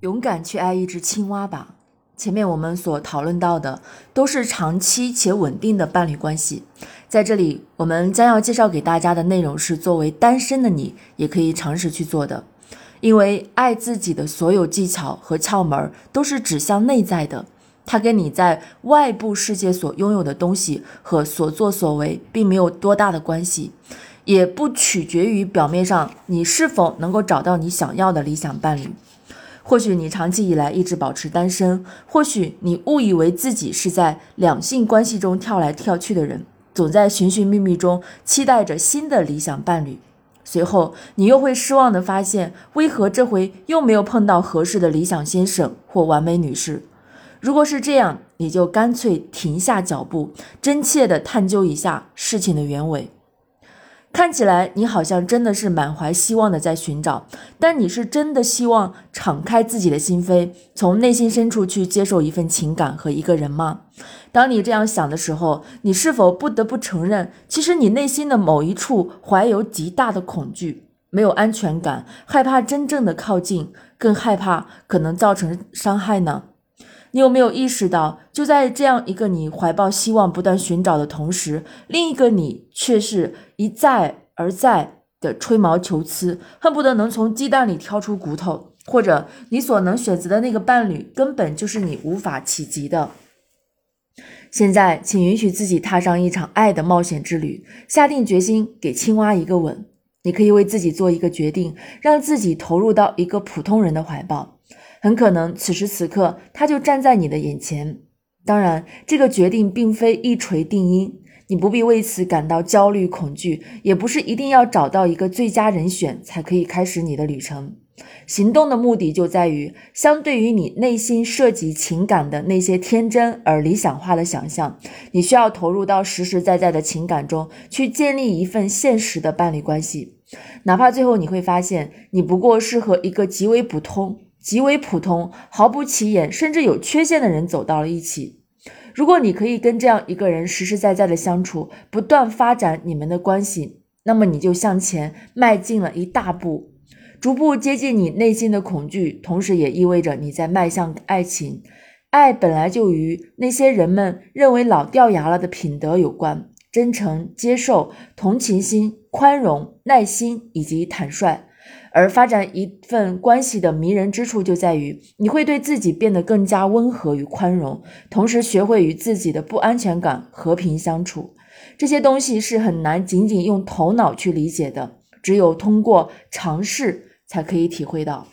勇敢去爱一只青蛙吧。前面我们所讨论到的都是长期且稳定的伴侣关系，在这里我们将要介绍给大家的内容是作为单身的你也可以尝试去做的，因为爱自己的所有技巧和窍门都是指向内在的，它跟你在外部世界所拥有的东西和所作所为并没有多大的关系，也不取决于表面上你是否能够找到你想要的理想伴侣。或许你长期以来一直保持单身，或许你误以为自己是在两性关系中跳来跳去的人，总在寻寻觅觅中期待着新的理想伴侣。随后你又会失望地发现，为何这回又没有碰到合适的理想先生或完美女士？如果是这样，你就干脆停下脚步，真切地探究一下事情的原委。看起来你好像真的是满怀希望的在寻找，但你是真的希望敞开自己的心扉，从内心深处去接受一份情感和一个人吗？当你这样想的时候，你是否不得不承认，其实你内心的某一处怀有极大的恐惧，没有安全感，害怕真正的靠近，更害怕可能造成伤害呢？你有没有意识到，就在这样一个你怀抱希望、不断寻找的同时，另一个你却是一再而再的吹毛求疵，恨不得能从鸡蛋里挑出骨头，或者你所能选择的那个伴侣根本就是你无法企及的。现在，请允许自己踏上一场爱的冒险之旅，下定决心给青蛙一个吻。你可以为自己做一个决定，让自己投入到一个普通人的怀抱。很可能此时此刻他就站在你的眼前。当然，这个决定并非一锤定音，你不必为此感到焦虑恐惧，也不是一定要找到一个最佳人选才可以开始你的旅程。行动的目的就在于，相对于你内心涉及情感的那些天真而理想化的想象，你需要投入到实实在在的情感中去建立一份现实的伴侣关系。哪怕最后你会发现，你不过是和一个极为普通。极为普通、毫不起眼，甚至有缺陷的人走到了一起。如果你可以跟这样一个人实实在在的相处，不断发展你们的关系，那么你就向前迈进了一大步，逐步接近你内心的恐惧，同时也意味着你在迈向爱情。爱本来就与那些人们认为老掉牙了的品德有关：真诚、接受、同情心、宽容、耐心以及坦率。而发展一份关系的迷人之处就在于，你会对自己变得更加温和与宽容，同时学会与自己的不安全感和平相处。这些东西是很难仅仅用头脑去理解的，只有通过尝试才可以体会到。